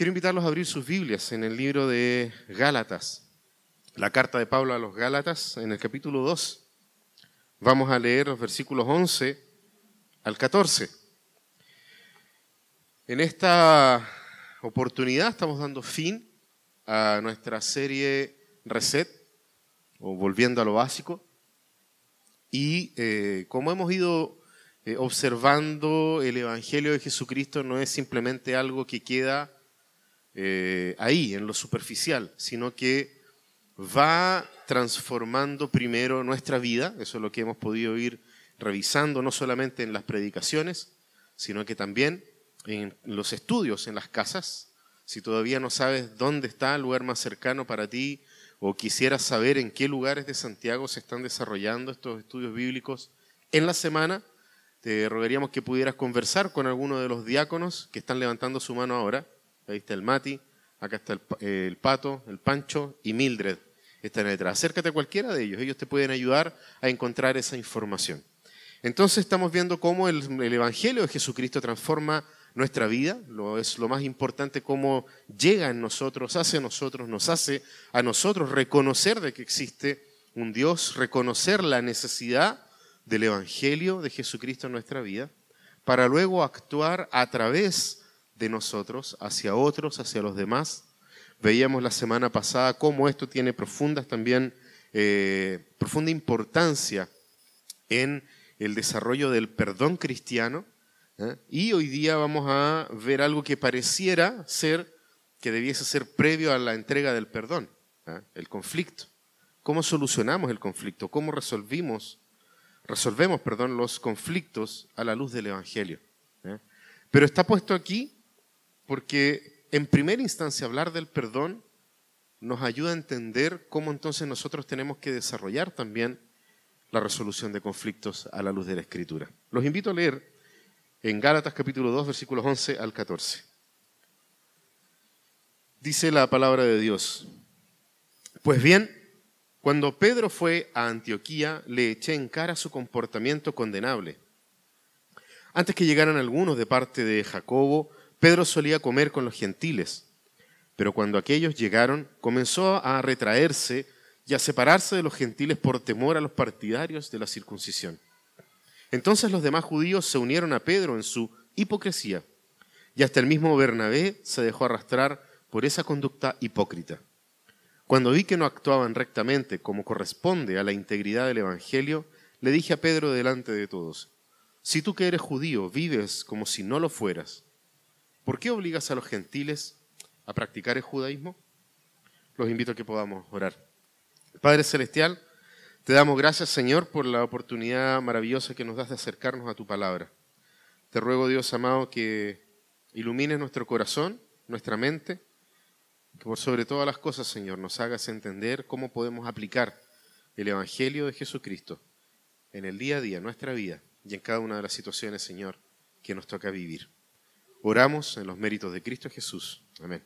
Quiero invitarlos a abrir sus Biblias en el libro de Gálatas, la carta de Pablo a los Gálatas, en el capítulo 2. Vamos a leer los versículos 11 al 14. En esta oportunidad estamos dando fin a nuestra serie Reset, o Volviendo a lo Básico. Y eh, como hemos ido eh, observando, el Evangelio de Jesucristo no es simplemente algo que queda eh, ahí, en lo superficial, sino que va transformando primero nuestra vida, eso es lo que hemos podido ir revisando no solamente en las predicaciones, sino que también en los estudios en las casas. Si todavía no sabes dónde está el lugar más cercano para ti o quisieras saber en qué lugares de Santiago se están desarrollando estos estudios bíblicos en la semana, te rogaríamos que pudieras conversar con alguno de los diáconos que están levantando su mano ahora Ahí está el Mati, acá está el, Pato, el Pancho y Mildred. Están detrás. Acércate a cualquiera de ellos, ellos te pueden ayudar a encontrar esa información. Entonces estamos viendo cómo el, Evangelio de Jesucristo transforma nuestra vida, es lo más importante cómo llega en nosotros, hace a nosotros, nos hace a nosotros reconocer de que existe un Dios, reconocer la necesidad del Evangelio de Jesucristo en nuestra vida, para luego actuar a través de nosotros hacia otros, hacia los demás. Veíamos la semana pasada cómo esto tiene profundas también, eh, profunda importancia en el desarrollo del perdón cristiano. ¿eh? Y hoy día vamos a ver algo que pareciera ser, que debiese ser previo a la entrega del perdón, ¿eh? el conflicto. ¿Cómo solucionamos el conflicto? ¿Cómo resolvimos, resolvemos perdón, los conflictos a la luz del Evangelio? Pero está puesto aquí porque en primera instancia hablar del perdón nos ayuda a entender cómo entonces nosotros tenemos que desarrollar también la resolución de conflictos a la luz de la Escritura. Los invito a leer en Gálatas capítulo 2 versículos 11 al 14. Dice la palabra de Dios, pues bien, cuando Pedro fue a Antioquía, le eché en cara su comportamiento condenable. Antes que llegaran algunos de parte de Jacobo, Pedro solía comer con los gentiles, pero cuando aquellos llegaron, comenzó a retraerse y a separarse de los gentiles por temor a los partidarios de la circuncisión. Entonces los demás judíos se unieron a Pedro en su hipocresía, y hasta el mismo Bernabé se dejó arrastrar por esa conducta hipócrita. Cuando vi que no actuaban rectamente como corresponde a la integridad del Evangelio, le dije a Pedro delante de todos, si tú que eres judío vives como si no lo fueras, ¿Por qué obligas a los gentiles a practicar el judaísmo? Los invito a que podamos orar. Padre Celestial, te damos gracias, Señor, por la oportunidad maravillosa que nos das de acercarnos a tu palabra. Te ruego, Dios amado, que ilumines nuestro corazón, nuestra mente, que por sobre todas las cosas, Señor, nos hagas entender cómo podemos aplicar el Evangelio de Jesucristo en el día a día, nuestra vida y en cada una de las situaciones, Señor, que nos toca vivir. Oramos en los méritos de Cristo Jesús. Amén.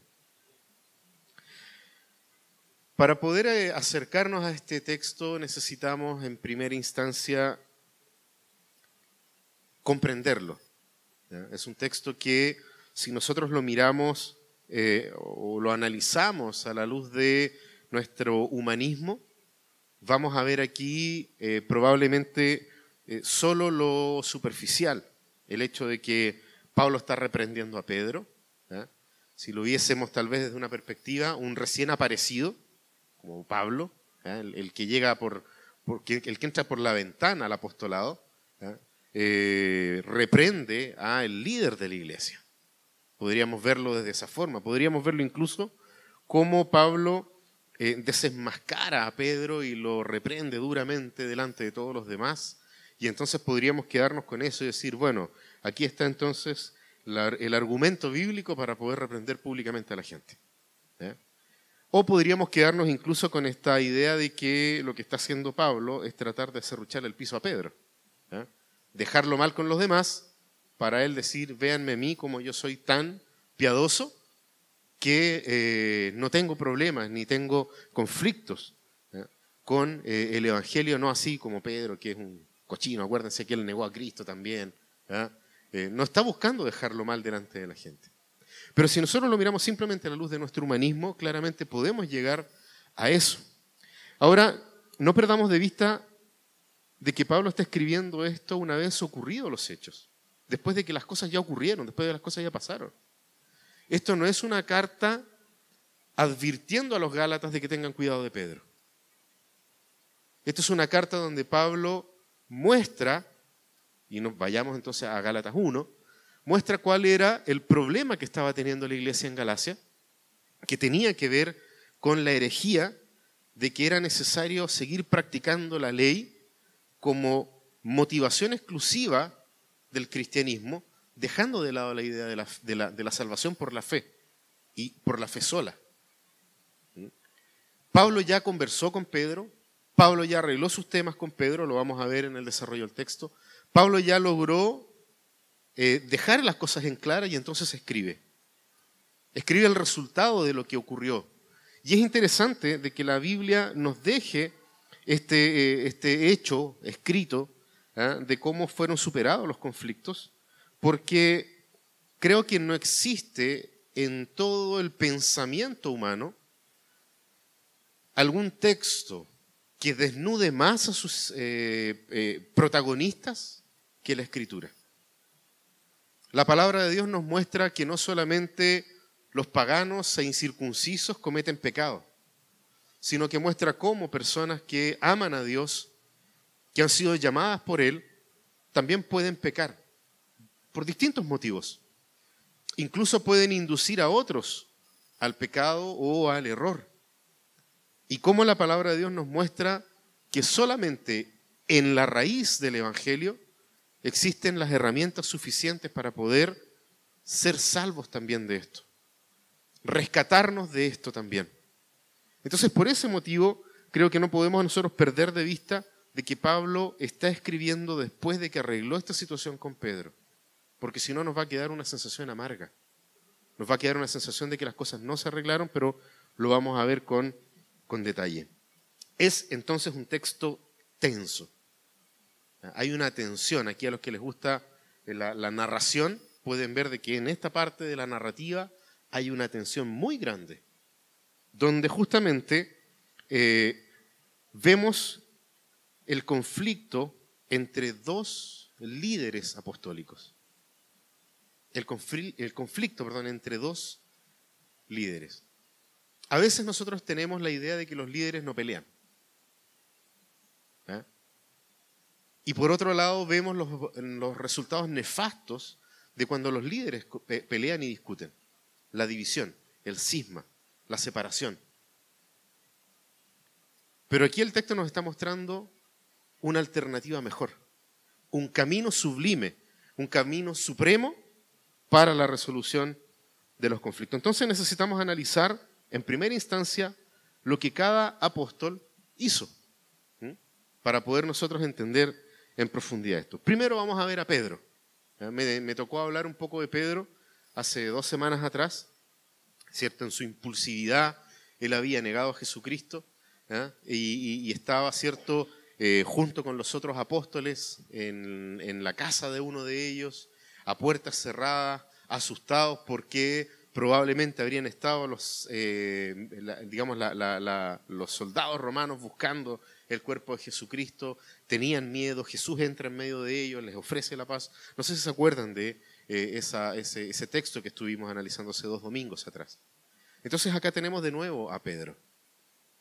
Para poder eh, acercarnos a este texto necesitamos en primera instancia comprenderlo. Es un texto que si nosotros lo miramos eh, o lo analizamos a la luz de nuestro humanismo, vamos a ver aquí eh, probablemente solo lo superficial, el hecho de que Pablo está reprendiendo a Pedro. Si lo viésemos tal vez desde una perspectiva, un recién aparecido, como Pablo, el, que llega por, el que entra por la ventana al apostolado, eh, reprende al líder de la iglesia. Podríamos verlo desde esa forma. Podríamos verlo incluso como Pablo eh, desenmascara a Pedro y lo reprende duramente delante de todos los demás. Y entonces podríamos quedarnos con eso y decir, bueno, Aquí está entonces el argumento bíblico para poder reprender públicamente a la gente. O podríamos quedarnos incluso con esta idea de que lo que está haciendo Pablo es tratar de cerruchar el piso a Pedro. Dejarlo mal con los demás para él decir, véanme a mí como yo soy tan piadoso que eh, no tengo problemas ni tengo conflictos con eh, el Evangelio, no así como Pedro, que es un cochino. Acuérdense que él negó a Cristo también. Eh, no está buscando dejarlo mal delante de la gente. Pero si nosotros lo miramos simplemente a la luz de nuestro humanismo, claramente podemos llegar a eso. Ahora, no perdamos de vista de que Pablo está escribiendo esto una vez ocurridos los hechos, después de que las cosas ya ocurrieron, después de que las cosas ya pasaron. Esto no es una carta advirtiendo a los Gálatas de que tengan cuidado de Pedro. Esto es una carta donde Pablo muestra, y nos vayamos entonces a Gálatas 1, muestra cuál era el problema que estaba teniendo la iglesia en Galacia, que tenía que ver con la herejía de que era necesario seguir practicando la ley como motivación exclusiva del cristianismo, dejando de lado la idea de la, de la salvación por la fe y por la fe sola. Pablo ya conversó con Pedro, Pablo ya arregló sus temas con Pedro, lo vamos a ver en el desarrollo del texto. Pablo ya logró eh, dejar las cosas en clara y entonces escribe. Escribe el resultado de lo que ocurrió. Y es interesante de que la Biblia nos deje este, eh, este hecho escrito ¿ah? de cómo fueron superados los conflictos, porque creo que no existe en todo el pensamiento humano algún texto que desnude más a sus eh, protagonistas que la escritura. La palabra de Dios nos muestra que no solamente los paganos e incircuncisos cometen pecado, sino que muestra cómo personas que aman a Dios, que han sido llamadas por Él, también pueden pecar por distintos motivos. Incluso pueden inducir a otros al pecado o al error y cómo la palabra de Dios nos muestra que solamente en la raíz del Evangelio existen las herramientas suficientes para poder ser salvos también de esto, rescatarnos de esto también. Entonces, por ese motivo, creo que no podemos nosotros perder de vista de que Pablo está escribiendo después de que arregló esta situación con Pedro, porque si no nos va a quedar una sensación amarga, nos va a quedar una sensación de que las cosas no se arreglaron, pero lo vamos a ver con con detalle. Es entonces un texto tenso. Hay una tensión. Aquí a los que les gusta la, narración pueden ver de que en esta parte de la narrativa hay una tensión muy grande, donde justamente eh, vemos el conflicto entre dos líderes apostólicos. El, conflicto, perdón, entre dos líderes. A veces nosotros tenemos la idea de que los líderes no pelean. ¿eh? Y por otro lado vemos los, resultados nefastos de cuando los líderes pelean y discuten. La división, el cisma, la separación. Pero aquí el texto nos está mostrando una alternativa mejor, un camino sublime, un camino supremo para la resolución de los conflictos. Entonces necesitamos analizar en primera instancia, lo que cada apóstol hizo, para poder nosotros entender en profundidad esto. Primero vamos a ver a Pedro. Me, tocó hablar un poco de Pedro hace dos semanas atrás, ¿cierto? En su impulsividad, él había negado a Jesucristo y, estaba, ¿cierto?, eh, junto con los otros apóstoles en, la casa de uno de ellos, a puertas cerradas, asustados porque probablemente habrían estado los, eh, digamos, los soldados romanos buscando el cuerpo de Jesucristo, tenían miedo, Jesús entra en medio de ellos, les ofrece la paz. No sé si se acuerdan de eh, ese, texto que estuvimos analizando hace dos domingos atrás. Entonces acá tenemos de nuevo a Pedro.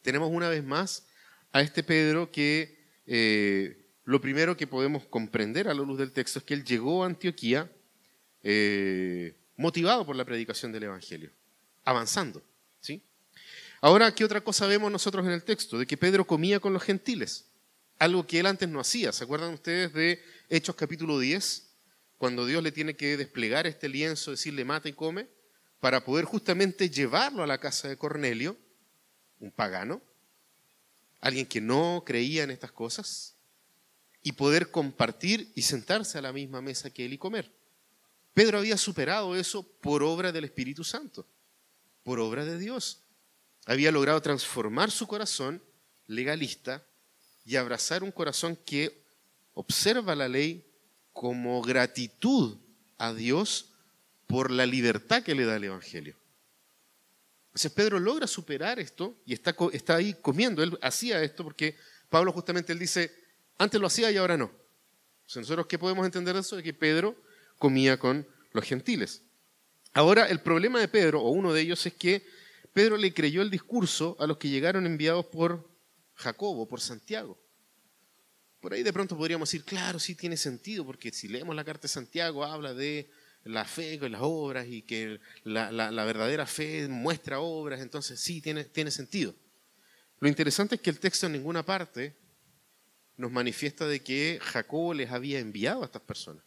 Tenemos una vez más a este Pedro que eh, lo primero que podemos comprender a la luz del texto es que él llegó a Antioquía motivado por la predicación del Evangelio, avanzando. ¿sí? Ahora, ¿qué otra cosa vemos nosotros en el texto? De que Pedro comía con los gentiles, algo que él antes no hacía. ¿Se acuerdan ustedes de Hechos capítulo 10? Cuando Dios le tiene que desplegar este lienzo, decirle mata y come, para poder justamente llevarlo a la casa de Cornelio, un pagano, alguien que no creía en estas cosas, y poder compartir y sentarse a la misma mesa que él y comer. Pedro había superado eso por obra del Espíritu Santo, por obra de Dios. Había logrado transformar su corazón legalista y abrazar un corazón que observa la ley como gratitud a Dios por la libertad que le da el Evangelio. Entonces Pedro logra superar esto y está, ahí comiendo. Él hacía esto porque Pablo justamente él dice, antes lo hacía y ahora no. nosotros qué podemos entender de eso? De que Pedro comía con los gentiles. Ahora, el problema de Pedro, o uno de ellos, es que Pedro le creyó el discurso a los que llegaron enviados por Jacobo, por Santiago. Por ahí de pronto podríamos decir, claro, sí tiene sentido, porque si leemos la carta de Santiago habla de la fe con las obras y que la, verdadera fe muestra obras, entonces sí tiene, tiene sentido. Lo interesante es que el texto en ninguna parte nos manifiesta de que Jacobo les había enviado a estas personas.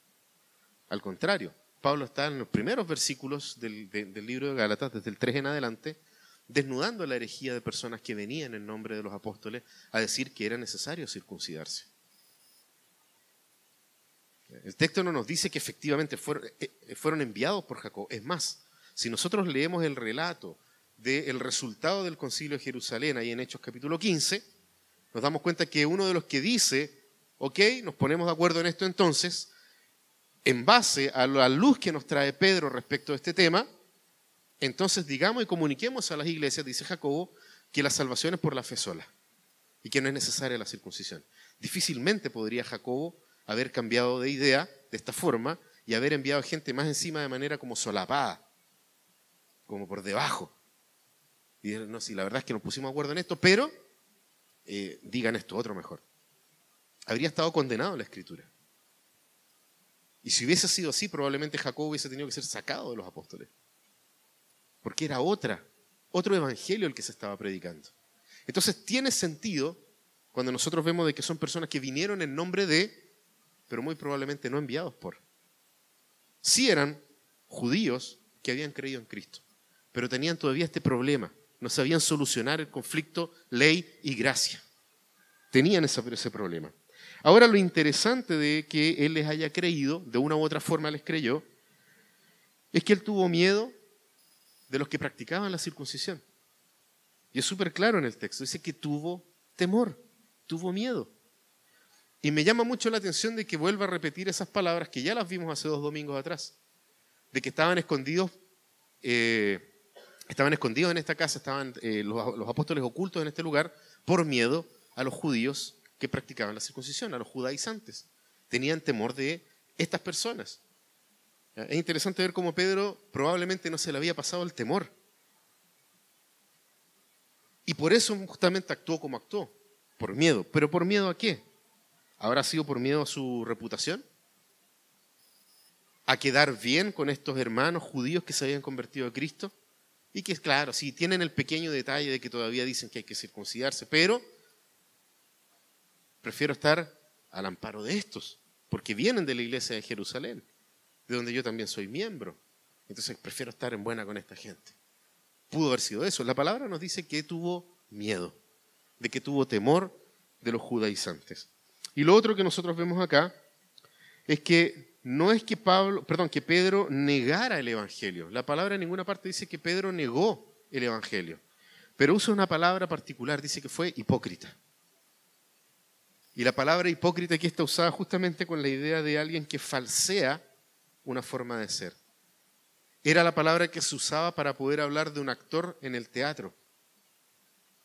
Al contrario, Pablo está en los primeros versículos del, del libro de Gálatas, desde el 3 en adelante, desnudando la herejía de personas que venían en nombre de los apóstoles a decir que era necesario circuncidarse. El texto no nos dice que efectivamente eh, eh, fueron, enviados por Jacob. Es más, si nosotros leemos el relato del resultado del concilio de Jerusalén, ahí en Hechos capítulo 15, nos damos cuenta que uno de los que dice, ok, nos ponemos de acuerdo en esto entonces, en base a la luz que nos trae Pedro respecto a este tema, entonces digamos y comuniquemos a las iglesias, dice Jacobo, que la salvación es por la fe sola y que no es necesaria la circuncisión. Difícilmente podría Jacobo haber cambiado de idea de esta forma y haber enviado gente más encima de manera como solapada, como por debajo. Y no, si la verdad es que nos pusimos de acuerdo en esto, pero eh, digan esto otro mejor. Habría estado condenado en la escritura. Y si hubiese sido así, probablemente Jacob hubiese tenido que ser sacado de los apóstoles. Porque era otra, otro evangelio el que se estaba predicando. Entonces tiene sentido cuando nosotros vemos de que son personas que vinieron en nombre de pero muy probablemente no enviados por. Sí eran judíos que habían creído en Cristo, pero tenían todavía este problema. No sabían solucionar el conflicto ley y gracia. Tenían ese, ese problema. Ahora lo interesante de que Él les haya creído, de una u otra forma les creyó, es que Él tuvo miedo de los que practicaban la circuncisión. Y es súper claro en el texto, dice que tuvo temor, tuvo miedo. Y me llama mucho la atención de que vuelva a repetir esas palabras que ya las vimos hace dos domingos atrás, de que estaban escondidos, eh, estaban escondidos en esta casa, estaban eh, los, los apóstoles ocultos en este lugar por miedo a los judíos que practicaban la circuncisión, a los judaizantes. Tenían temor de estas personas. Es interesante ver cómo Pedro probablemente no se le había pasado el temor. Y por eso justamente actuó como actuó, por miedo. ¿Pero por miedo a qué? ¿Habrá sido por miedo a su reputación? ¿A quedar bien con estos hermanos judíos que se habían convertido a Cristo? Y que, claro, sí, tienen el pequeño detalle de que todavía dicen que hay que circuncidarse, pero prefiero estar al amparo de estos, porque vienen de la iglesia de Jerusalén, de donde yo también soy miembro. Entonces prefiero estar en buena con esta gente. Pudo haber sido eso. La palabra nos dice que tuvo miedo, de que tuvo temor de los judaizantes. Y lo otro que nosotros vemos acá es que no es que Pablo, perdón, que Pedro negara el evangelio. La palabra en ninguna parte dice que Pedro negó el evangelio, pero usa una palabra particular, dice que fue hipócrita. Y la palabra hipócrita aquí está usada justamente con la idea de alguien que falsea una forma de ser. Era la palabra que se usaba para poder hablar de un actor en el teatro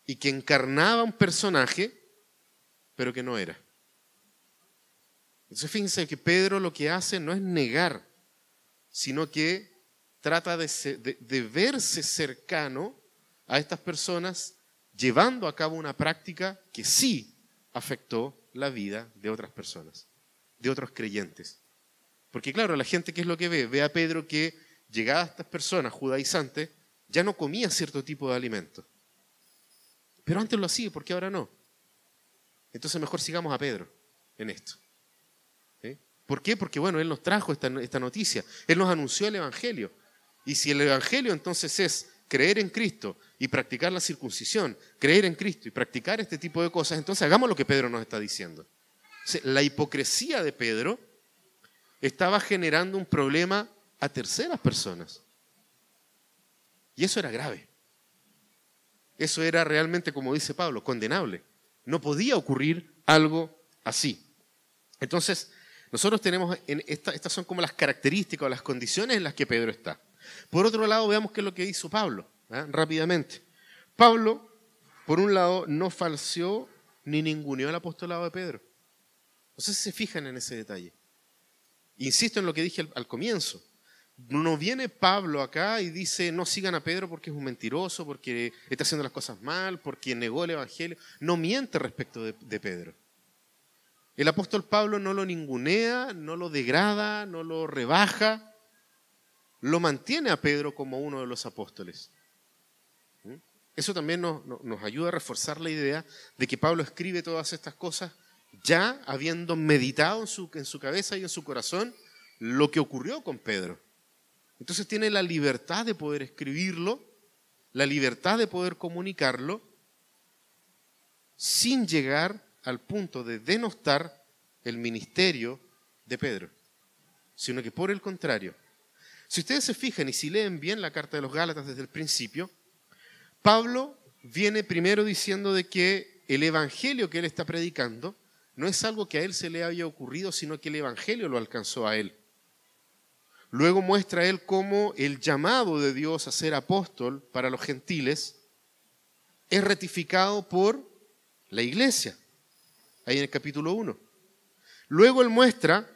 y que encarnaba un personaje, pero que no era. Entonces fíjense que Pedro lo que hace no es negar, sino que trata de, verse cercano a estas personas llevando a cabo una práctica que sí afectó la vida de otras personas, de otros creyentes. Porque claro, la gente, ¿qué es lo que ve? Ve a Pedro que llegadas estas personas judaizantes, ya no comía cierto tipo de alimento. Pero antes lo hacía, ¿por qué ahora no? Entonces mejor sigamos a Pedro en esto. ¿Por qué? Porque bueno, Él nos trajo esta, esta noticia, Él nos anunció el Evangelio. Y si el Evangelio entonces es creer en Cristo y practicar la circuncisión, creer en Cristo y practicar este tipo de cosas, entonces hagamos lo que Pedro nos está diciendo. La hipocresía de Pedro estaba generando un problema a terceras personas. Y eso era grave. Eso era realmente, como dice Pablo, condenable. No podía ocurrir algo así. Entonces, Nosotros tenemos, en estas son como las características o las condiciones en las que Pedro está. Por otro lado, veamos qué es lo que hizo Pablo, ¿eh? rápidamente. Pablo, por un lado, no falseó ni ninguneó el apostolado de Pedro. No sé si se fijan en ese detalle. Insisto en lo que dije al, comienzo. No viene Pablo acá y dice, no sigan a Pedro porque es un mentiroso, porque está haciendo las cosas mal, porque negó el Evangelio. No miente respecto de Pedro. El apóstol Pablo no lo ningunea, no lo degrada, no lo rebaja, lo mantiene a Pedro como uno de los apóstoles. ¿Mm? Eso también nos, ayuda a reforzar la idea de que Pablo escribe todas estas cosas ya habiendo meditado en su, en su cabeza y en su corazón lo que ocurrió con Pedro. Entonces tiene la libertad de poder escribirlo, la libertad de poder comunicarlo, sin llegar al punto de denostar el ministerio de Pedro, sino que por el contrario, si ustedes se fijan y si leen bien la carta de los Gálatas desde el principio, Pablo viene primero diciendo de que el evangelio que él está predicando no es algo que a él se le haya ocurrido, sino que el evangelio lo alcanzó a él. Luego muestra él cómo el llamado de Dios a ser apóstol para los gentiles es ratificado por la iglesia ahí en el capítulo 1. Luego él muestra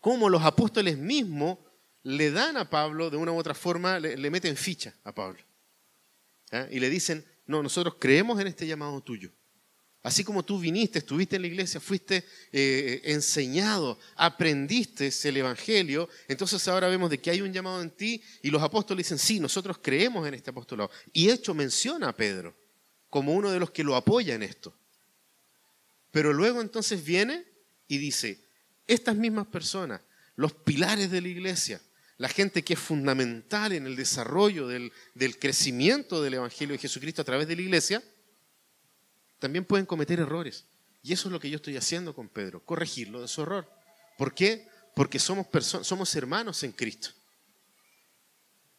cómo los apóstoles mismos le dan a Pablo, de una u otra forma, le, meten ficha a Pablo. ¿ah? Y le dicen, no, nosotros creemos en este llamado tuyo. Así como tú viniste, estuviste en la iglesia, fuiste eh, enseñado, aprendiste el Evangelio, entonces ahora vemos de que hay un llamado en ti y los apóstoles dicen, sí, nosotros creemos en este apostolado. Y hecho menciona a Pedro como uno de los que lo apoya en esto. Pero luego entonces viene y dice, estas mismas personas, los pilares de la iglesia, la gente que es fundamental en el desarrollo del, crecimiento del Evangelio de Jesucristo a través de la iglesia, también pueden cometer errores. Y eso es lo que yo estoy haciendo con Pedro, corregirlo de su error. ¿Por qué? Porque somos, somos hermanos en Cristo.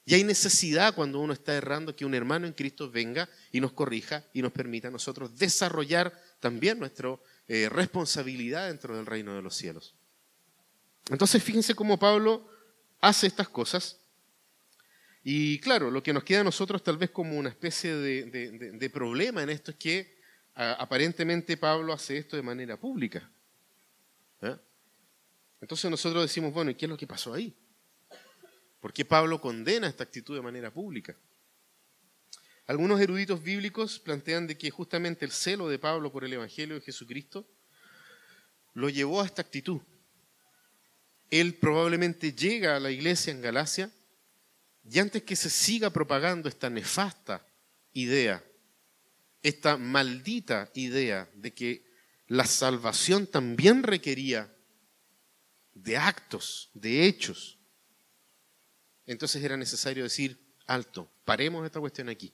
Y hay necesidad cuando uno está errando que un hermano en Cristo venga y nos corrija y nos permita a nosotros desarrollar también nuestra eh, responsabilidad dentro del reino de los cielos. Entonces fíjense cómo Pablo hace estas cosas. Y claro, lo que nos queda a nosotros tal vez como una especie de, problema en esto es que aparentemente Pablo hace esto de manera pública. ¿eh? Entonces nosotros decimos, bueno, ¿y qué es lo que pasó ahí? ¿Por qué Pablo condena esta actitud de manera pública? Algunos eruditos bíblicos plantean de que justamente el celo de Pablo por el Evangelio de Jesucristo lo llevó a esta actitud. Él probablemente llega a la iglesia en Galacia y antes que se siga propagando esta nefasta idea, esta maldita idea de que la salvación también requería de actos, de hechos, entonces era necesario decir, alto, paremos esta cuestión aquí.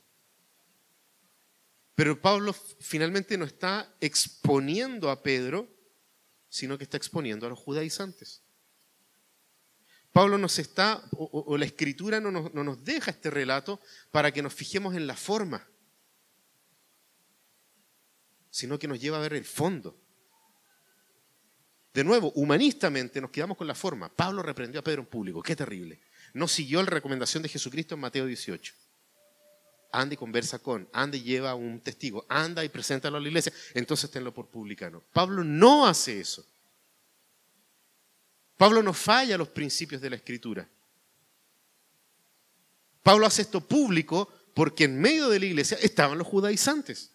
Pero Pablo finalmente no está exponiendo a Pedro, sino que está exponiendo a los judaizantes. Pablo nos está, o, la escritura no nos, no nos deja este relato para que nos fijemos en la forma, sino que nos lleva a ver el fondo. De nuevo, humanistamente nos quedamos con la forma. Pablo reprendió a Pedro en público, qué terrible no siguió la recomendación de Jesucristo en Mateo 18. Anda y conversa con, anda y lleva un testigo, anda y preséntalo a la iglesia, entonces tenlo por publicano. Pablo no hace eso. Pablo no falla los principios de la escritura. Pablo hace esto público porque en medio de la iglesia estaban los judaizantes.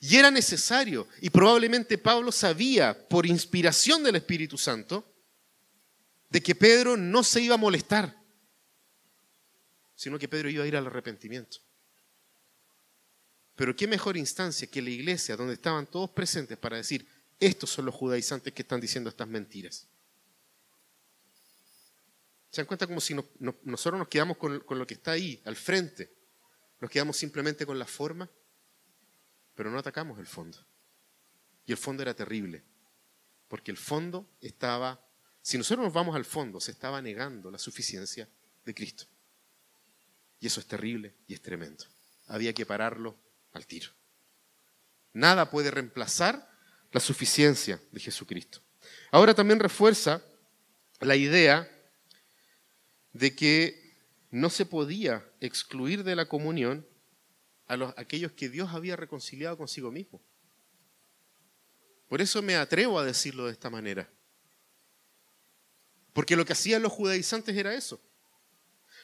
Y era necesario, y probablemente Pablo sabía por inspiración del Espíritu Santo, de que Pedro no se iba a molestar, sino que Pedro iba a ir al arrepentimiento. Pero qué mejor instancia que la iglesia donde estaban todos presentes para decir, estos son los judaizantes que están diciendo estas mentiras. ¿Se dan cuenta como si nosotros nos quedamos con, con lo que está ahí, al frente? Nos quedamos simplemente con la forma, pero no atacamos el fondo. Y el fondo era terrible, porque el fondo estaba si nosotros nos vamos al fondo, se estaba negando la suficiencia de Cristo. Y eso es terrible y es tremendo. Había que pararlo al tiro. Nada puede reemplazar la suficiencia de Jesucristo. Ahora también refuerza la idea de que no se podía excluir de la comunión a los, aquellos que Dios había reconciliado consigo mismo. Por eso me atrevo a decirlo de esta manera. Porque lo que hacían los judaizantes era eso.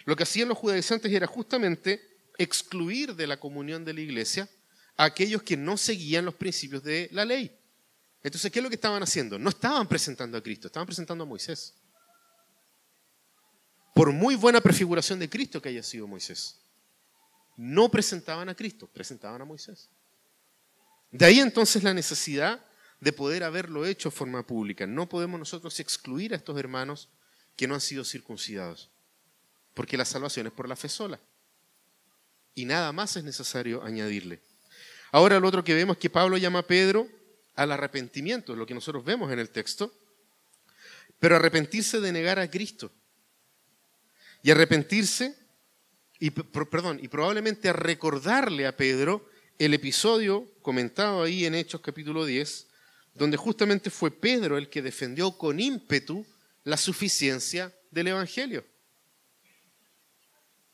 Lo que hacían los judaizantes era justamente excluir de la comunión de la iglesia a aquellos que no seguían los principios de la ley. Entonces, ¿qué es lo que estaban haciendo? No estaban presentando a Cristo, estaban presentando a Moisés. Por muy buena prefiguración de Cristo que haya sido Moisés, no presentaban a Cristo, presentaban a Moisés. De ahí entonces la necesidad de poder haberlo hecho de forma pública. No podemos nosotros excluir a estos hermanos que no han sido circuncidados, porque la salvación es por la fe sola. Y nada más es necesario añadirle. Ahora lo otro que vemos es que Pablo llama a Pedro al arrepentimiento, lo que nosotros vemos en el texto, pero arrepentirse de negar a Cristo. Y arrepentirse, y, perdón, y probablemente a recordarle a Pedro el episodio comentado ahí en Hechos capítulo 10, donde justamente fue Pedro el que defendió con ímpetu la suficiencia del Evangelio.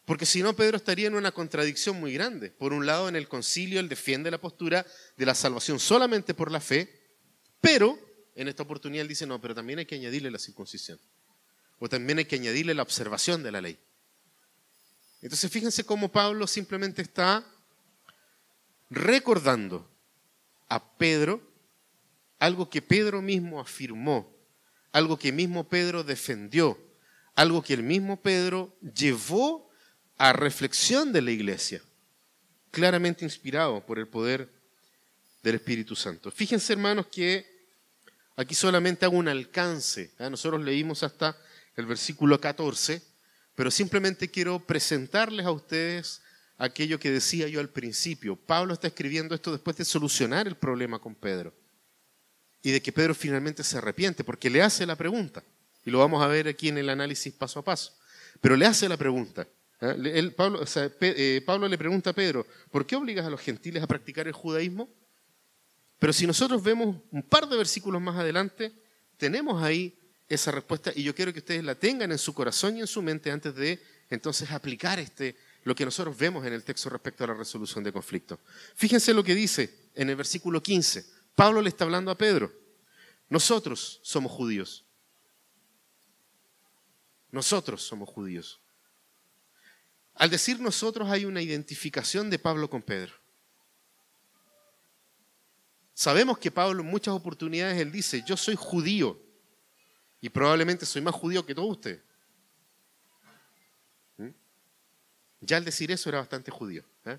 Porque si no, Pedro estaría en una contradicción muy grande. Por un lado, en el concilio él defiende la postura de la salvación solamente por la fe, pero en esta oportunidad él dice, no, pero también hay que añadirle la circuncisión. O también hay que añadirle la observación de la ley. Entonces fíjense cómo Pablo simplemente está recordando a Pedro algo que Pedro mismo afirmó, algo que mismo Pedro defendió, algo que el mismo Pedro llevó a reflexión de la iglesia, claramente inspirado por el poder del Espíritu Santo. Fíjense, hermanos, que aquí solamente hago un alcance. ¿eh? Nosotros leímos hasta el versículo 14, pero simplemente quiero presentarles a ustedes aquello que decía yo al principio. Pablo está escribiendo esto después de solucionar el problema con Pedro y de que Pedro finalmente se arrepiente, porque le hace la pregunta, y lo vamos a ver aquí en el análisis paso a paso, pero le hace la pregunta, ¿Eh? Eh, Pablo, le pregunta a Pedro, ¿por qué obligas a los gentiles a practicar el judaísmo? Pero si nosotros vemos un par de versículos más adelante, tenemos ahí esa respuesta y yo quiero que ustedes la tengan en su corazón y en su mente antes de entonces aplicar este, lo que nosotros vemos en el texto respecto a la resolución de conflictos. Fíjense lo que dice en el versículo 15. Pablo le está hablando a Pedro. Nosotros somos judíos. Nosotros somos judíos. Al decir nosotros hay una identificación de Pablo con Pedro. Sabemos que Pablo en muchas oportunidades él dice, yo soy judío y probablemente soy más judío que todos ustedes. ¿Mm? Ya al decir eso era bastante judío. ¿eh?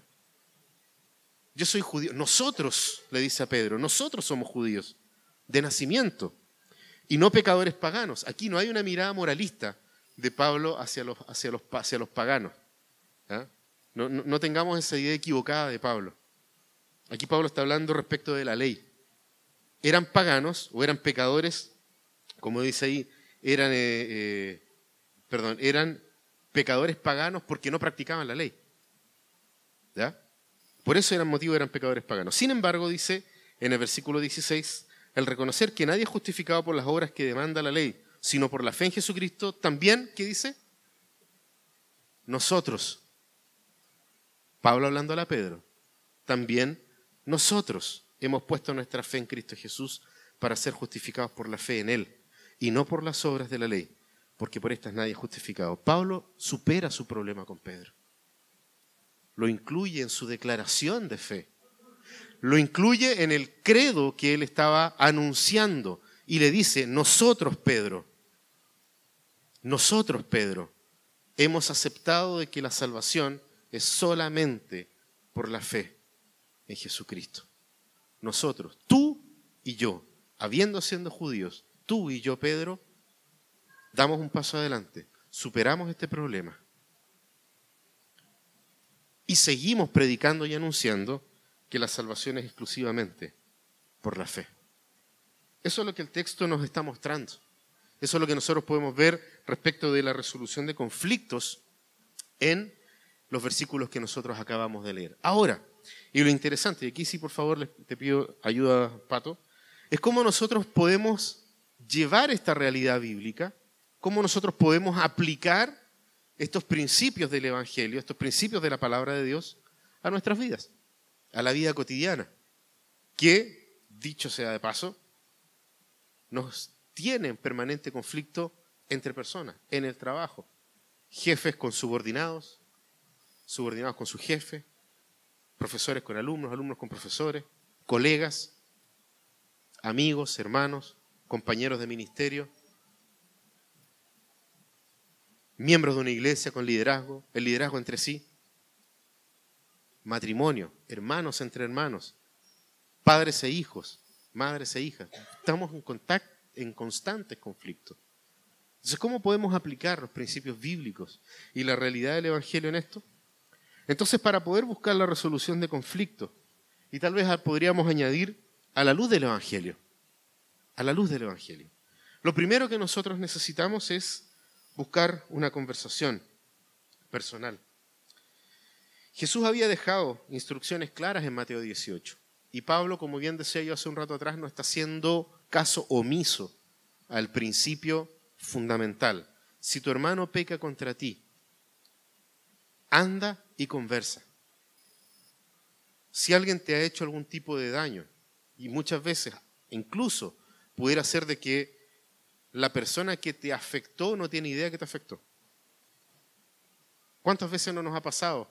Yo soy judío. Nosotros, le dice a Pedro, nosotros somos judíos de nacimiento y no pecadores paganos. Aquí no hay una mirada moralista de Pablo hacia los, hacia los, hacia los paganos. ¿Ah? No, tengamos esa idea equivocada de Pablo. Aquí Pablo está hablando respecto de la ley. Eran paganos o eran pecadores, como dice ahí, eran, eh, eh, perdón, eran pecadores paganos porque no practicaban la ley. ¿Ya? Por eso eran motivo, eran pecadores paganos. Sin embargo, dice en el versículo 16, el reconocer que nadie es justificado por las obras que demanda la ley, sino por la fe en Jesucristo, también, ¿qué dice? Nosotros Pablo hablando a Pedro, también nosotros hemos puesto nuestra fe en Cristo Jesús para ser justificados por la fe en Él y no por las obras de la ley, porque por estas nadie es justificado. Pablo supera su problema con Pedro. Lo incluye en su declaración de fe. Lo incluye en el credo que él estaba anunciando y le dice, nosotros, Pedro, nosotros, Pedro, hemos aceptado de que la salvación es solamente por la fe en Jesucristo. Nosotros, tú y yo, habiendo siendo judíos, tú y yo, Pedro, damos un paso adelante, superamos este problema y seguimos predicando y anunciando que la salvación es exclusivamente por la fe. Eso es lo que el texto nos está mostrando. Eso es lo que nosotros podemos ver respecto de la resolución de conflictos en los versículos que nosotros acabamos de leer. Ahora, y lo interesante, y aquí sí por favor te pido ayuda, Pato, es cómo nosotros podemos llevar esta realidad bíblica, cómo nosotros podemos aplicar estos principios del Evangelio, estos principios de la palabra de Dios a nuestras vidas, a la vida cotidiana, que, dicho sea de paso, nos tiene en permanente conflicto entre personas, en el trabajo, jefes con subordinados, subordinados con su jefe, profesores con alumnos, alumnos con profesores, colegas, amigos, hermanos, compañeros de ministerio, miembros de una iglesia con liderazgo, el liderazgo entre sí, matrimonio, hermanos entre hermanos, padres e hijos, madres e hijas. Estamos en, contacto, en constante conflicto. Entonces, ¿cómo podemos aplicar los principios bíblicos y la realidad del Evangelio en esto? Entonces, para poder buscar la resolución de conflictos, y tal vez podríamos añadir a la luz del Evangelio, a la luz del Evangelio. Lo primero que nosotros necesitamos es buscar una conversación personal. Jesús había dejado instrucciones claras en Mateo 18 y Pablo, como bien decía yo hace un rato atrás, no está haciendo caso omiso al principio fundamental. Si tu hermano peca contra ti, anda y conversa. Si alguien te ha hecho algún tipo de daño, y muchas veces incluso pudiera ser de que la persona que te afectó no tiene idea que te afectó. ¿Cuántas veces no nos ha pasado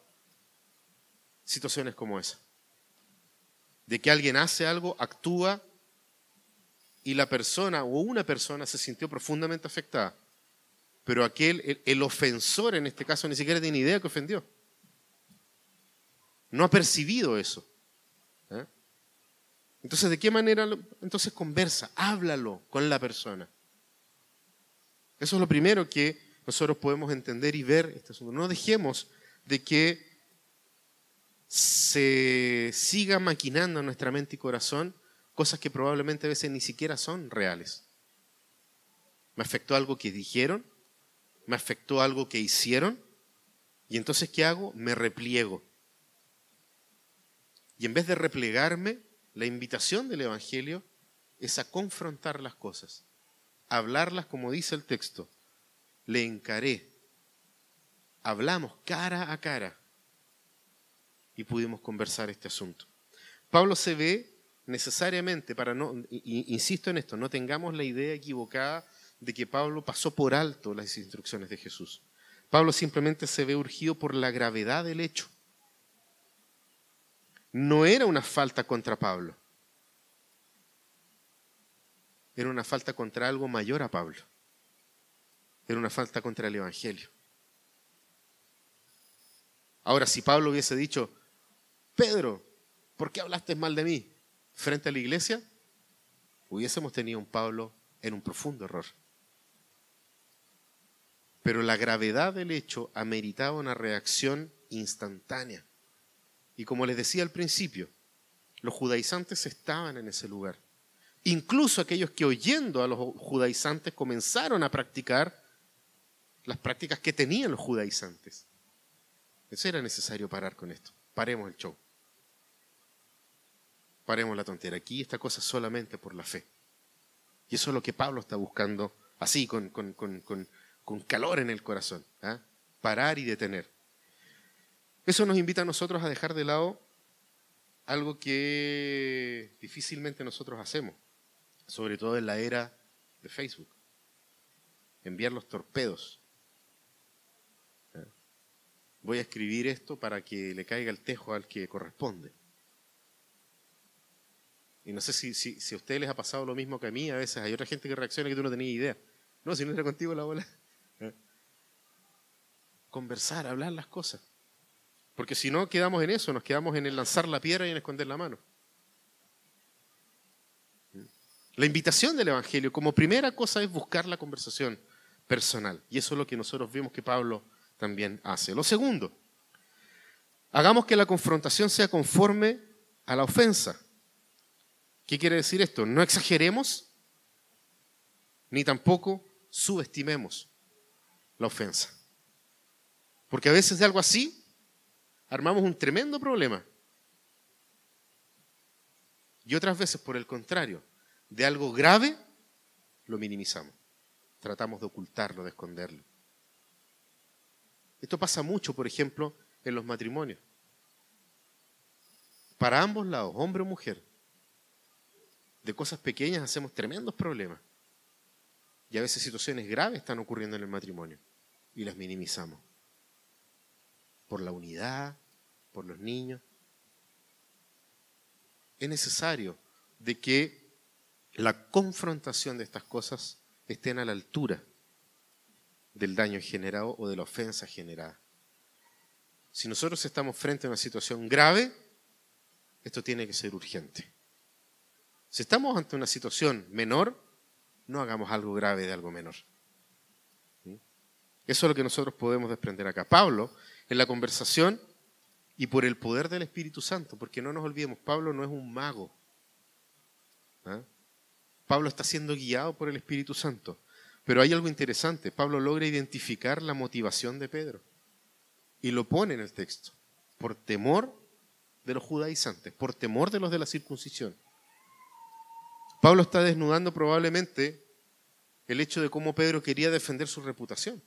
situaciones como esa? De que alguien hace algo, actúa y la persona o una persona se sintió profundamente afectada, pero aquel, el, ofensor en este caso, ni siquiera tiene idea que ofendió. No ha percibido eso. Entonces, ¿de qué manera? Entonces conversa, háblalo con la persona. Eso es lo primero que nosotros podemos entender y ver este asunto. No dejemos de que se siga maquinando en nuestra mente y corazón cosas que probablemente a veces ni siquiera son reales. Me afectó algo que dijeron, me afectó algo que hicieron, y entonces ¿qué hago? Me repliego. Y en vez de replegarme, la invitación del Evangelio es a confrontar las cosas hablarlas como dice el texto. Le encaré. Hablamos cara a cara y pudimos conversar este asunto. Pablo se ve necesariamente, para no, insisto en esto, no tengamos la idea equivocada de que Pablo pasó por alto las instrucciones de Jesús. Pablo simplemente se ve urgido por la gravedad del hecho. No era una falta contra Pablo, era una falta contra algo mayor a Pablo. Era una falta contra el Evangelio. Ahora, si Pablo hubiese dicho, Pedro, ¿por qué hablaste mal de mí? Frente a la iglesia, hubiésemos tenido un Pablo en un profundo error. Pero la gravedad del hecho ameritaba una reacción instantánea. Y como les decía al principio, los judaizantes estaban en ese lugar. Incluso aquellos que oyendo a los judaizantes comenzaron a practicar las prácticas que tenían los judaizantes. Eso era necesario parar con esto. Paremos el show. Paremos la tontera. Aquí esta cosa solamente por la fe. Y eso es lo que Pablo está buscando así, con, calor en el corazón. ¿ah? Parar y detener. Eso nos invita a nosotros a dejar de lado algo que difícilmente nosotros hacemos sobre todo en la era de Facebook. Enviar los torpedos. Voy a escribir esto para que le caiga el tejo al que corresponde. Y no sé si, si, a ustedes les ha pasado lo mismo que a mí, a veces hay otra gente que reacciona que tú no tenías idea. No, si no era contigo la bola. ¿Eh? Conversar, hablar las cosas. Porque si no, quedamos en eso, nos quedamos en el lanzar la piedra y en esconder la mano. La invitación del Evangelio como primera cosa es buscar la conversación personal. Y eso es lo que nosotros vemos que Pablo también hace. Lo segundo, hagamos que la confrontación sea conforme a la ofensa. ¿Qué quiere decir esto? No exageremos ni tampoco subestimemos la ofensa. Porque a veces de algo así armamos un tremendo problema. Y otras veces, por el contrario, de algo grave, lo minimizamos. Tratamos de ocultarlo, de esconderlo. Esto pasa mucho, por ejemplo, en los matrimonios. Para ambos lados, hombre o mujer, de cosas pequeñas hacemos tremendos problemas. Y a veces situaciones graves están ocurriendo en el matrimonio y las minimizamos. Por la unidad, por los niños. Es necesario de que la confrontación de estas cosas estén a la altura del daño generado o de la ofensa generada. Si nosotros estamos frente a una situación grave, esto tiene que ser urgente. Si estamos ante una situación menor, no hagamos algo grave de algo menor. Eso es lo que nosotros podemos desprender acá. Pablo, en la conversación y por el poder del Espíritu Santo, porque no nos olvidemos, Pablo no es un mago. ¿ah? Pablo está siendo guiado por el Espíritu Santo. Pero hay algo interesante. Pablo logra identificar la motivación de Pedro y lo pone en el texto. Por temor de los judaizantes, por temor de los de la circuncisión. Pablo está desnudando probablemente el hecho de cómo Pedro quería defender su reputación.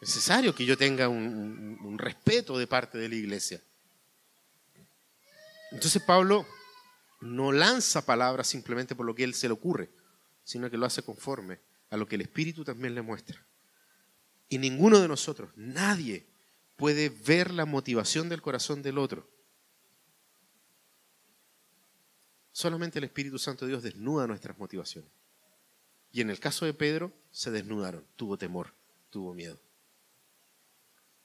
Es necesario que yo tenga un, un respeto de parte de la iglesia. Entonces Pablo no lanza palabras simplemente por lo que él se le ocurre, sino que lo hace conforme a lo que el Espíritu también le muestra. Y ninguno de nosotros, nadie, puede ver la motivación del corazón del otro. Solamente el Espíritu Santo de Dios desnuda nuestras motivaciones. Y en el caso de Pedro, se desnudaron, tuvo temor, tuvo miedo.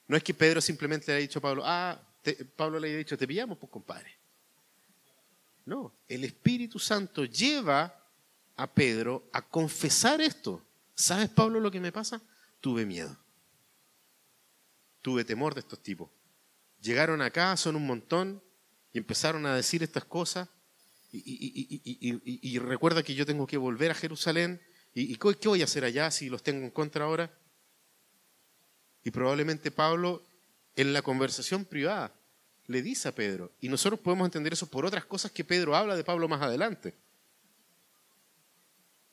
No es que Pedro simplemente le haya dicho a Pablo, ah, Pablo le haya dicho, te pillamos, pues compadre. No, el Espíritu Santo lleva a Pedro a confesar esto. ¿Sabes, Pablo, lo que me pasa? Tuve miedo. Tuve temor de estos tipos. Llegaron acá, son un montón, y empezaron a decir estas cosas. Y, recuerda que yo tengo que volver a Jerusalén. ¿Y, qué voy a hacer allá si los tengo en contra ahora? Y probablemente Pablo, en la conversación privada, le dice a Pedro. Y nosotros podemos entender eso por otras cosas que Pedro habla de Pablo más adelante.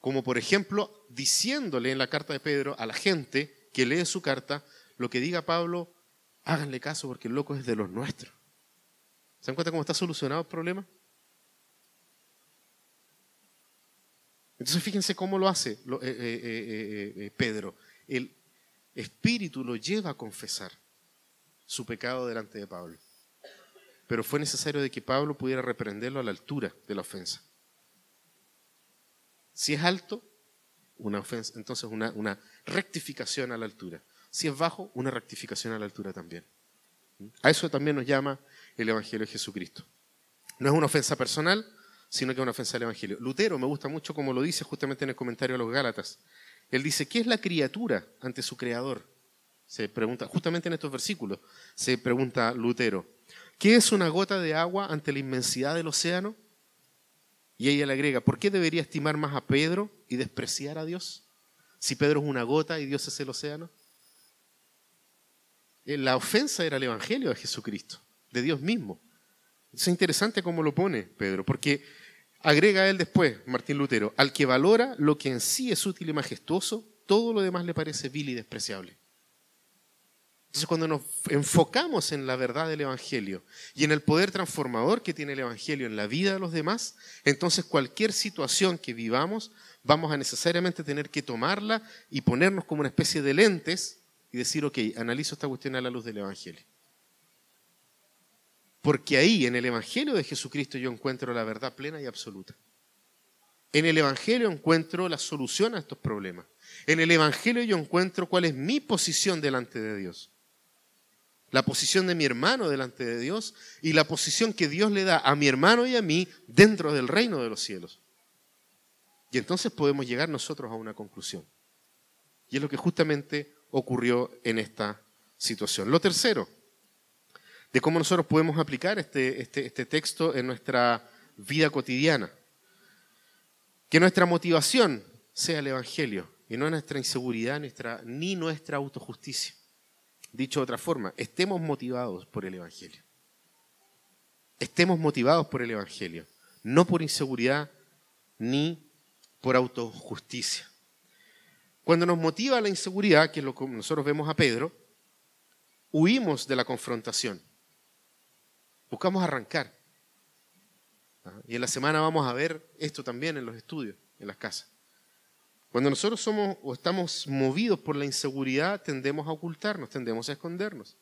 Como por ejemplo, diciéndole en la carta de Pedro a la gente que lee su carta, lo que diga Pablo, háganle caso porque el loco es de los nuestros. ¿Se dan cuenta cómo está solucionado el problema? Entonces fíjense cómo lo hace eh, eh, eh, Pedro. El Espíritu lo lleva a confesar su pecado delante de Pablo. Pero fue necesario de que Pablo pudiera reprenderlo a la altura de la ofensa. Si es alto, una entonces una, una rectificación a la altura. Si es bajo, una rectificación a la altura también. A eso también nos llama el Evangelio de Jesucristo. No es una ofensa personal, sino que es una ofensa al Evangelio. Lutero me gusta mucho como lo dice justamente en el comentario a los Gálatas. Él dice, ¿qué es la criatura ante su creador? Se pregunta, justamente en estos versículos, se pregunta Lutero, ¿qué es una gota de agua ante la inmensidad del océano? Y ella le agrega, ¿por qué debería estimar más a Pedro y despreciar a Dios? Si Pedro es una gota y Dios es el océano. Eh, la ofensa era el Evangelio de Jesucristo, de Dios mismo. Es interesante cómo lo pone Pedro, porque agrega él después, Martín Lutero, al que valora lo que en sí es útil y majestuoso, todo lo demás le parece vil y despreciable. Entonces cuando nos enfocamos en la verdad del Evangelio y en el poder transformador que tiene el Evangelio en la vida de los demás, entonces cualquier situación que vivamos vamos a necesariamente tener que tomarla y ponernos como una especie de lentes y decir, ok, analizo esta cuestión a la luz del Evangelio. Porque ahí, en el Evangelio de Jesucristo, yo encuentro la verdad plena y absoluta. En el Evangelio encuentro la solución a estos problemas. En el Evangelio yo encuentro cuál es mi posición delante de Dios la posición de mi hermano delante de Dios y la posición que Dios le da a mi hermano y a mí dentro del reino de los cielos. Y entonces podemos llegar nosotros a una conclusión. Y es lo que justamente ocurrió en esta situación. Lo tercero, de cómo nosotros podemos aplicar este, este, este texto en nuestra vida cotidiana. Que nuestra motivación sea el Evangelio y no nuestra inseguridad nuestra, ni nuestra autojusticia. Dicho de otra forma, estemos motivados por el Evangelio. Estemos motivados por el Evangelio, no por inseguridad ni por autojusticia. Cuando nos motiva la inseguridad, que es lo que nosotros vemos a Pedro, huimos de la confrontación. Buscamos arrancar. Y en la semana vamos a ver esto también en los estudios, en las casas. Cuando nosotros somos o estamos movidos por la inseguridad, tendemos a ocultarnos, tendemos a escondernos.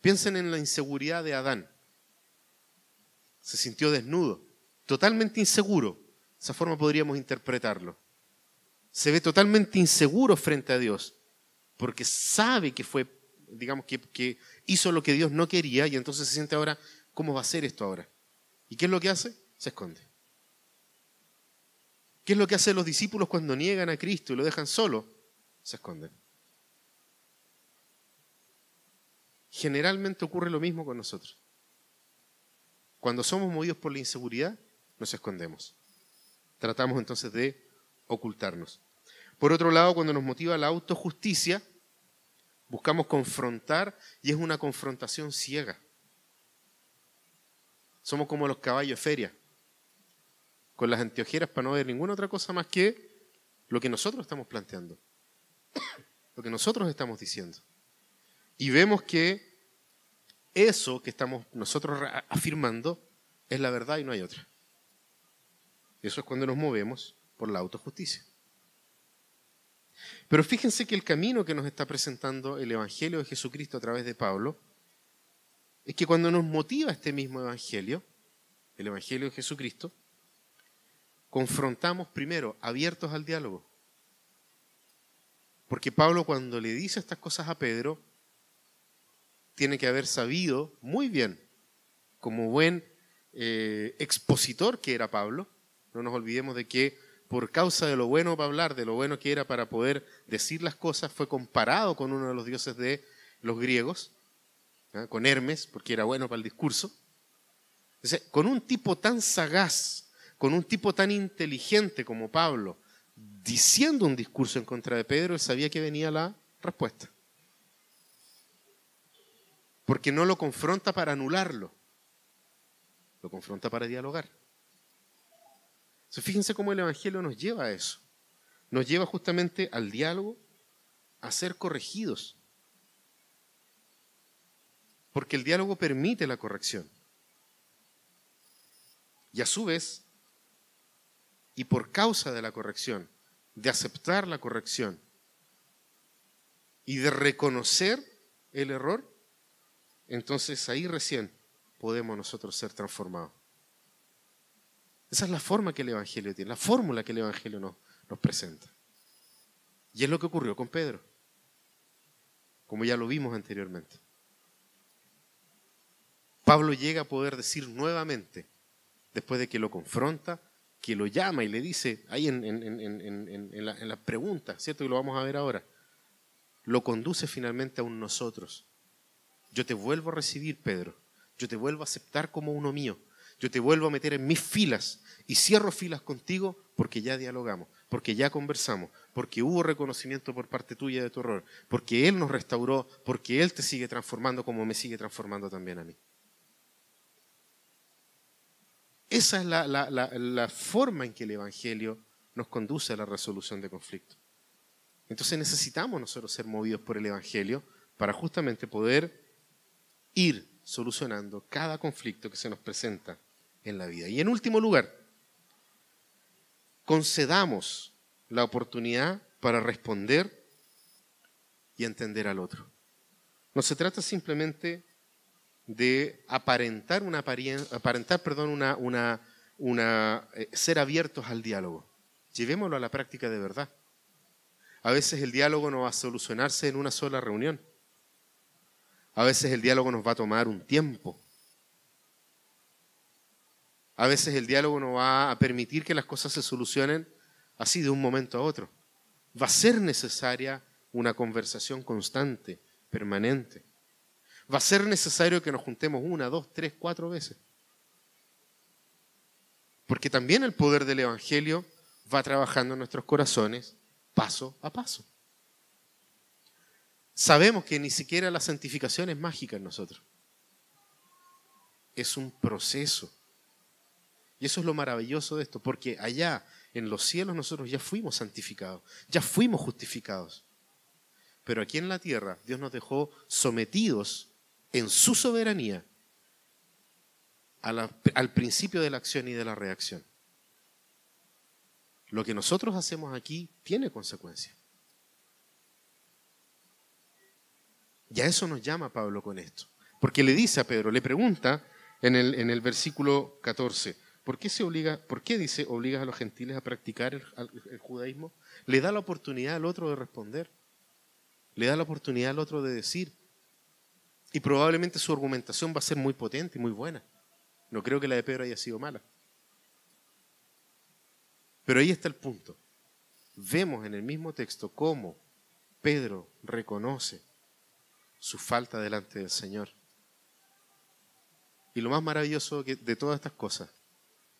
Piensen en la inseguridad de Adán. Se sintió desnudo, totalmente inseguro. De esa forma podríamos interpretarlo. Se ve totalmente inseguro frente a Dios, porque sabe que fue, digamos, que, hizo lo que Dios no quería y entonces se siente ahora, ¿cómo va a ser esto ahora? ¿Y qué es lo que hace? Se esconde. ¿Qué es lo que hacen los discípulos cuando niegan a Cristo y lo dejan solo? Se esconden. Generalmente ocurre lo mismo con nosotros. Cuando somos movidos por la inseguridad, nos escondemos. Tratamos entonces de ocultarnos. Por otro lado, cuando nos motiva la autojusticia, buscamos confrontar y es una confrontación ciega. Somos como los caballos de feria con las anteojeras para no ver ninguna otra cosa más que lo que nosotros estamos planteando, lo que nosotros estamos diciendo. Y vemos que eso que estamos nosotros afirmando es la verdad y no hay otra. Eso es cuando nos movemos por la autojusticia. Pero fíjense que el camino que nos está presentando el Evangelio de Jesucristo a través de Pablo es que cuando nos motiva este mismo Evangelio, el Evangelio de Jesucristo, confrontamos primero, abiertos al diálogo. Porque Pablo cuando le dice estas cosas a Pedro, tiene que haber sabido muy bien, como buen eh, expositor que era Pablo, no nos olvidemos de que por causa de lo bueno para hablar, de lo bueno que era para poder decir las cosas, fue comparado con uno de los dioses de los griegos, ¿ah? con Hermes, porque era bueno para el discurso. con un tipo tan sagaz, con un tipo tan inteligente como Pablo diciendo un discurso en contra de Pedro, él sabía que venía la respuesta. Porque no lo confronta para anularlo, lo confronta para dialogar. Fíjense cómo el Evangelio nos lleva a eso. Nos lleva justamente al diálogo, a ser corregidos. Porque el diálogo permite la corrección. Y a su vez, y por causa de la corrección, de aceptar la corrección y de reconocer el error, entonces ahí recién podemos nosotros ser transformados. Esa es la forma que el Evangelio tiene, la fórmula que el Evangelio nos, nos presenta. Y es lo que ocurrió con Pedro, como ya lo vimos anteriormente. Pablo llega a poder decir nuevamente, después de que lo confronta, que lo llama y le dice, ahí en, la, pregunta, ¿cierto? Y lo vamos a ver ahora, lo conduce finalmente a un nosotros. Yo te vuelvo a recibir, Pedro. Yo te vuelvo a aceptar como uno mío. Yo te vuelvo a meter en mis filas y cierro filas contigo porque ya dialogamos, porque ya conversamos, porque hubo reconocimiento por parte tuya de tu error, porque Él nos restauró, porque Él te sigue transformando como me sigue transformando también a mí. Esa es la, forma en que el Evangelio nos conduce a la resolución de conflictos. Entonces necesitamos nosotros ser movidos por el Evangelio para justamente poder ir solucionando cada conflicto que se nos presenta en la vida. Y en último lugar, concedamos la oportunidad para responder y entender al otro. No se trata simplemente de aparentar una aparentar, perdón, una, eh, ser abiertos al diálogo. Llevémoslo a la práctica de verdad. A veces el diálogo no va a solucionarse en una sola reunión. A veces el diálogo nos va a tomar un tiempo. A veces el diálogo no va a permitir que las cosas se solucionen así de un momento a otro. Va a ser necesaria una conversación constante, permanente va a ser necesario que nos juntemos una, dos, tres, cuatro veces. Porque también el poder del Evangelio va trabajando en nuestros corazones paso a paso. Sabemos que ni siquiera la santificación es mágica en nosotros. Es un proceso. Y eso es lo maravilloso de esto, porque allá en los cielos nosotros ya fuimos santificados, ya fuimos justificados. Pero aquí en la tierra Dios nos dejó sometidos en su soberanía al principio de la acción y de la reacción. Lo que nosotros hacemos aquí tiene consecuencias. Y a eso nos llama Pablo con esto. Porque le dice a Pedro, le pregunta en el versículo 14, ¿por qué se obliga, por qué dice obligas a los gentiles a practicar el, judaísmo? Le da la oportunidad al otro de responder. Le da la oportunidad al otro de decir. Y probablemente su argumentación va a ser muy potente y muy buena. No creo que la de Pedro haya sido mala. Pero ahí está el punto. Vemos en el mismo texto cómo Pedro reconoce su falta delante del Señor. Y lo más maravilloso de todas estas cosas,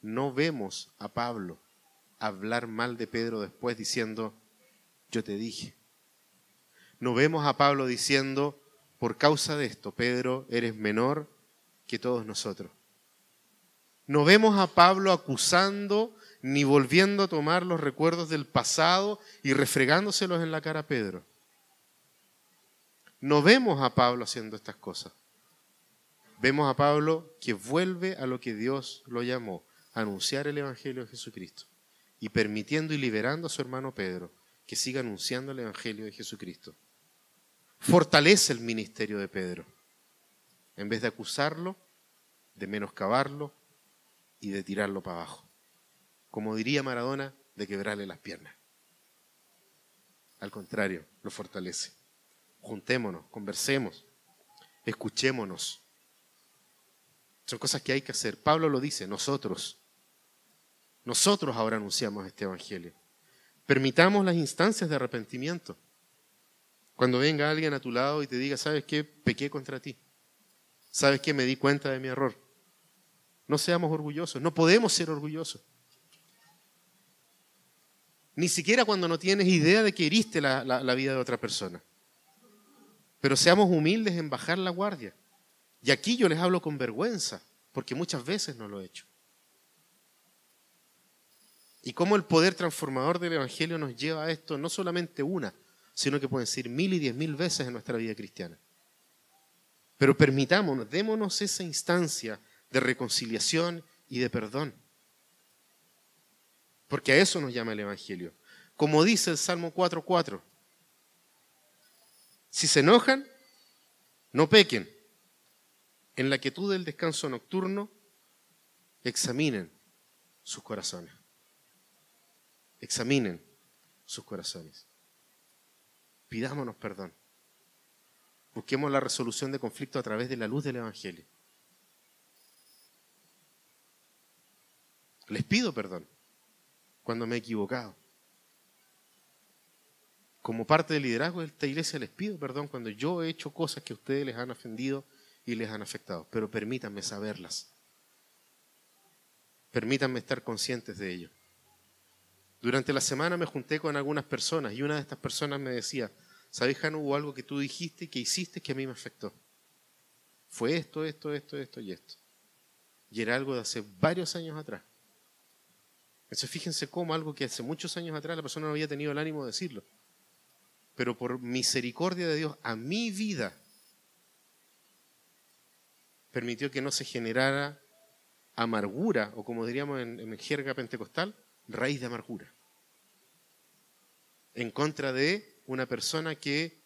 no vemos a Pablo hablar mal de Pedro después diciendo, yo te dije. No vemos a Pablo diciendo, por causa de esto, Pedro, eres menor que todos nosotros. No vemos a Pablo acusando ni volviendo a tomar los recuerdos del pasado y refregándoselos en la cara a Pedro. No vemos a Pablo haciendo estas cosas. Vemos a Pablo que vuelve a lo que Dios lo llamó, anunciar el Evangelio de Jesucristo, y permitiendo y liberando a su hermano Pedro que siga anunciando el Evangelio de Jesucristo. Fortalece el ministerio de Pedro. En vez de acusarlo, de menoscabarlo y de tirarlo para abajo como diría Maradona, de quebrarle las piernas. Al contrario, lo fortalece. Juntémonos, conversemos, escuchémonos. Son cosas que hay que hacer. Pablo lo dice, nosotros. Nosotros ahora anunciamos este Evangelio. Permitamos las instancias de arrepentimiento. Cuando venga alguien a tu lado y te diga, ¿sabes qué? Pequé contra ti. ¿Sabes qué? Me di cuenta de mi error. No seamos orgullosos. No podemos ser orgullosos. Ni siquiera cuando no tienes idea de que heriste la, la vida de otra persona. Pero seamos humildes en bajar la guardia. Y aquí yo les hablo con vergüenza, porque muchas veces no lo he hecho. Y cómo el poder transformador del Evangelio nos lleva a esto no solamente una, sino que pueden ser mil y diez mil veces en nuestra vida cristiana. Pero permitámonos, démonos esa instancia de reconciliación y de perdón. Porque a eso nos llama el Evangelio. Como dice el Salmo 4.4. Si se enojan, no pequen. En la quietud del descanso nocturno, examinen sus corazones. Examinen sus corazones. Pidámonos perdón. Busquemos la resolución de conflicto a través de la luz del Evangelio. Les pido perdón cuando me he equivocado. Como parte del liderazgo de esta iglesia les pido perdón cuando yo he hecho cosas que a ustedes les han ofendido y les han afectado, pero permítanme saberlas. Permítanme estar conscientes de ello. Durante la semana me junté con algunas personas y una de estas personas me decía, ¿sabes, Jano, hubo algo que tú dijiste, que hiciste que a mí me afectó? Fue esto, esto, esto, esto y esto. Y era algo de hace varios años atrás. Entonces fíjense cómo algo que hace muchos años atrás la persona no había tenido el ánimo de decirlo. Pero por misericordia de Dios a mi vida permitió que no se generara amargura, o como diríamos en, en jerga pentecostal, raíz de amargura. En contra de una persona que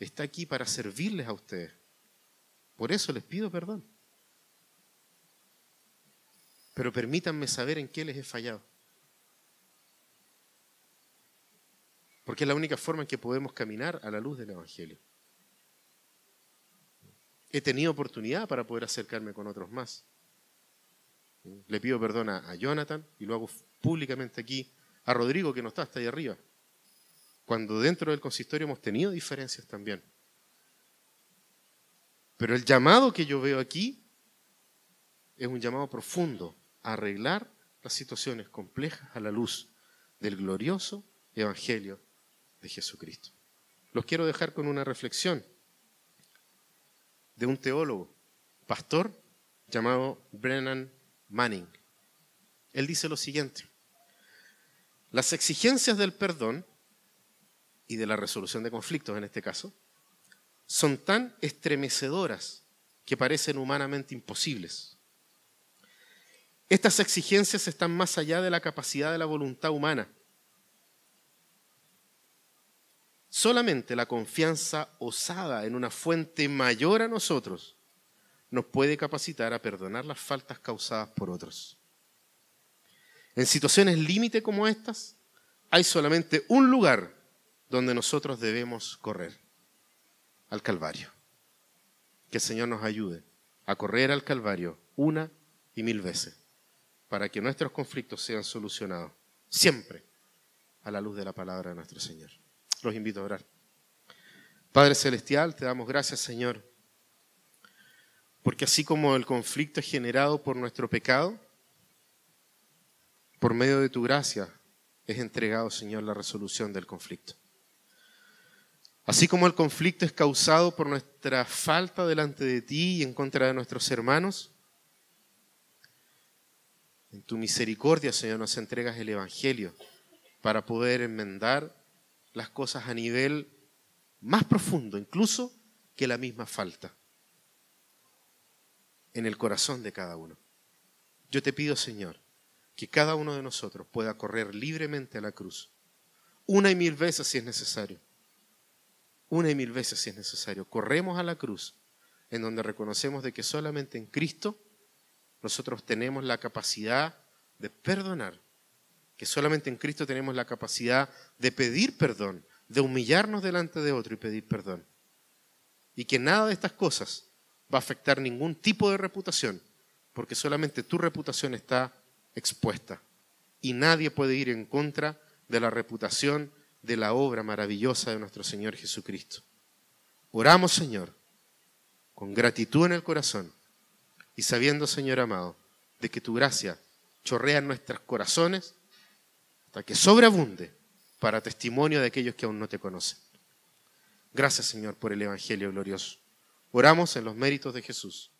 está aquí para servirles a ustedes. Por eso les pido perdón pero permítanme saber en qué les he fallado. Porque es la única forma en que podemos caminar a la luz del Evangelio. He tenido oportunidad para poder acercarme con otros más. Le pido perdón a Jonathan y lo hago públicamente aquí, a Rodrigo que no está hasta ahí arriba, cuando dentro del consistorio hemos tenido diferencias también. Pero el llamado que yo veo aquí es un llamado profundo, arreglar las situaciones complejas a la luz del glorioso Evangelio de Jesucristo. Los quiero dejar con una reflexión de un teólogo, pastor, llamado Brennan Manning. él dice lo siguiente. Las exigencias del perdón y de la resolución de conflictos en este caso son tan estremecedoras que parecen humanamente imposibles. Estas exigencias están más allá de la capacidad de la voluntad humana. Solamente la confianza osada en una fuente mayor a nosotros nos puede capacitar a perdonar las faltas causadas por otros. En situaciones límite como estas, hay solamente un lugar donde nosotros debemos correr, al Calvario. Que el Señor nos ayude a correr al Calvario una y mil veces para que nuestros conflictos sean solucionados siempre a la luz de la palabra de nuestro Señor. Los invito a orar. Padre Celestial, te damos gracias, Señor, porque así como el conflicto es generado por nuestro pecado, por medio de tu gracia es entregado, Señor, la resolución del conflicto. Así como el conflicto es causado por nuestra falta delante de ti y en contra de nuestros hermanos, en tu misericordia, Señor, nos entregas el Evangelio para poder enmendar las cosas a nivel más profundo, incluso que la misma falta, en el corazón de cada uno. Yo te pido, Señor, que cada uno de nosotros pueda correr libremente a la cruz, una y mil veces si es necesario, una y mil veces si es necesario. Corremos a la cruz, en donde reconocemos de que solamente en Cristo nosotros tenemos la capacidad de perdonar, que solamente en Cristo tenemos la capacidad de pedir perdón, de humillarnos delante de otro y pedir perdón. Y que nada de estas cosas va a afectar ningún tipo de reputación, porque solamente tu reputación está expuesta. Y nadie puede ir en contra de la reputación de la obra maravillosa de nuestro Señor Jesucristo. Oramos, Señor, con gratitud en el corazón y sabiendo, Señor amado, de que tu gracia chorrea en nuestros corazones hasta que sobreabunde para testimonio de aquellos que aún no te conocen. Gracias, Señor, por el Evangelio glorioso. Oramos en los méritos de Jesús.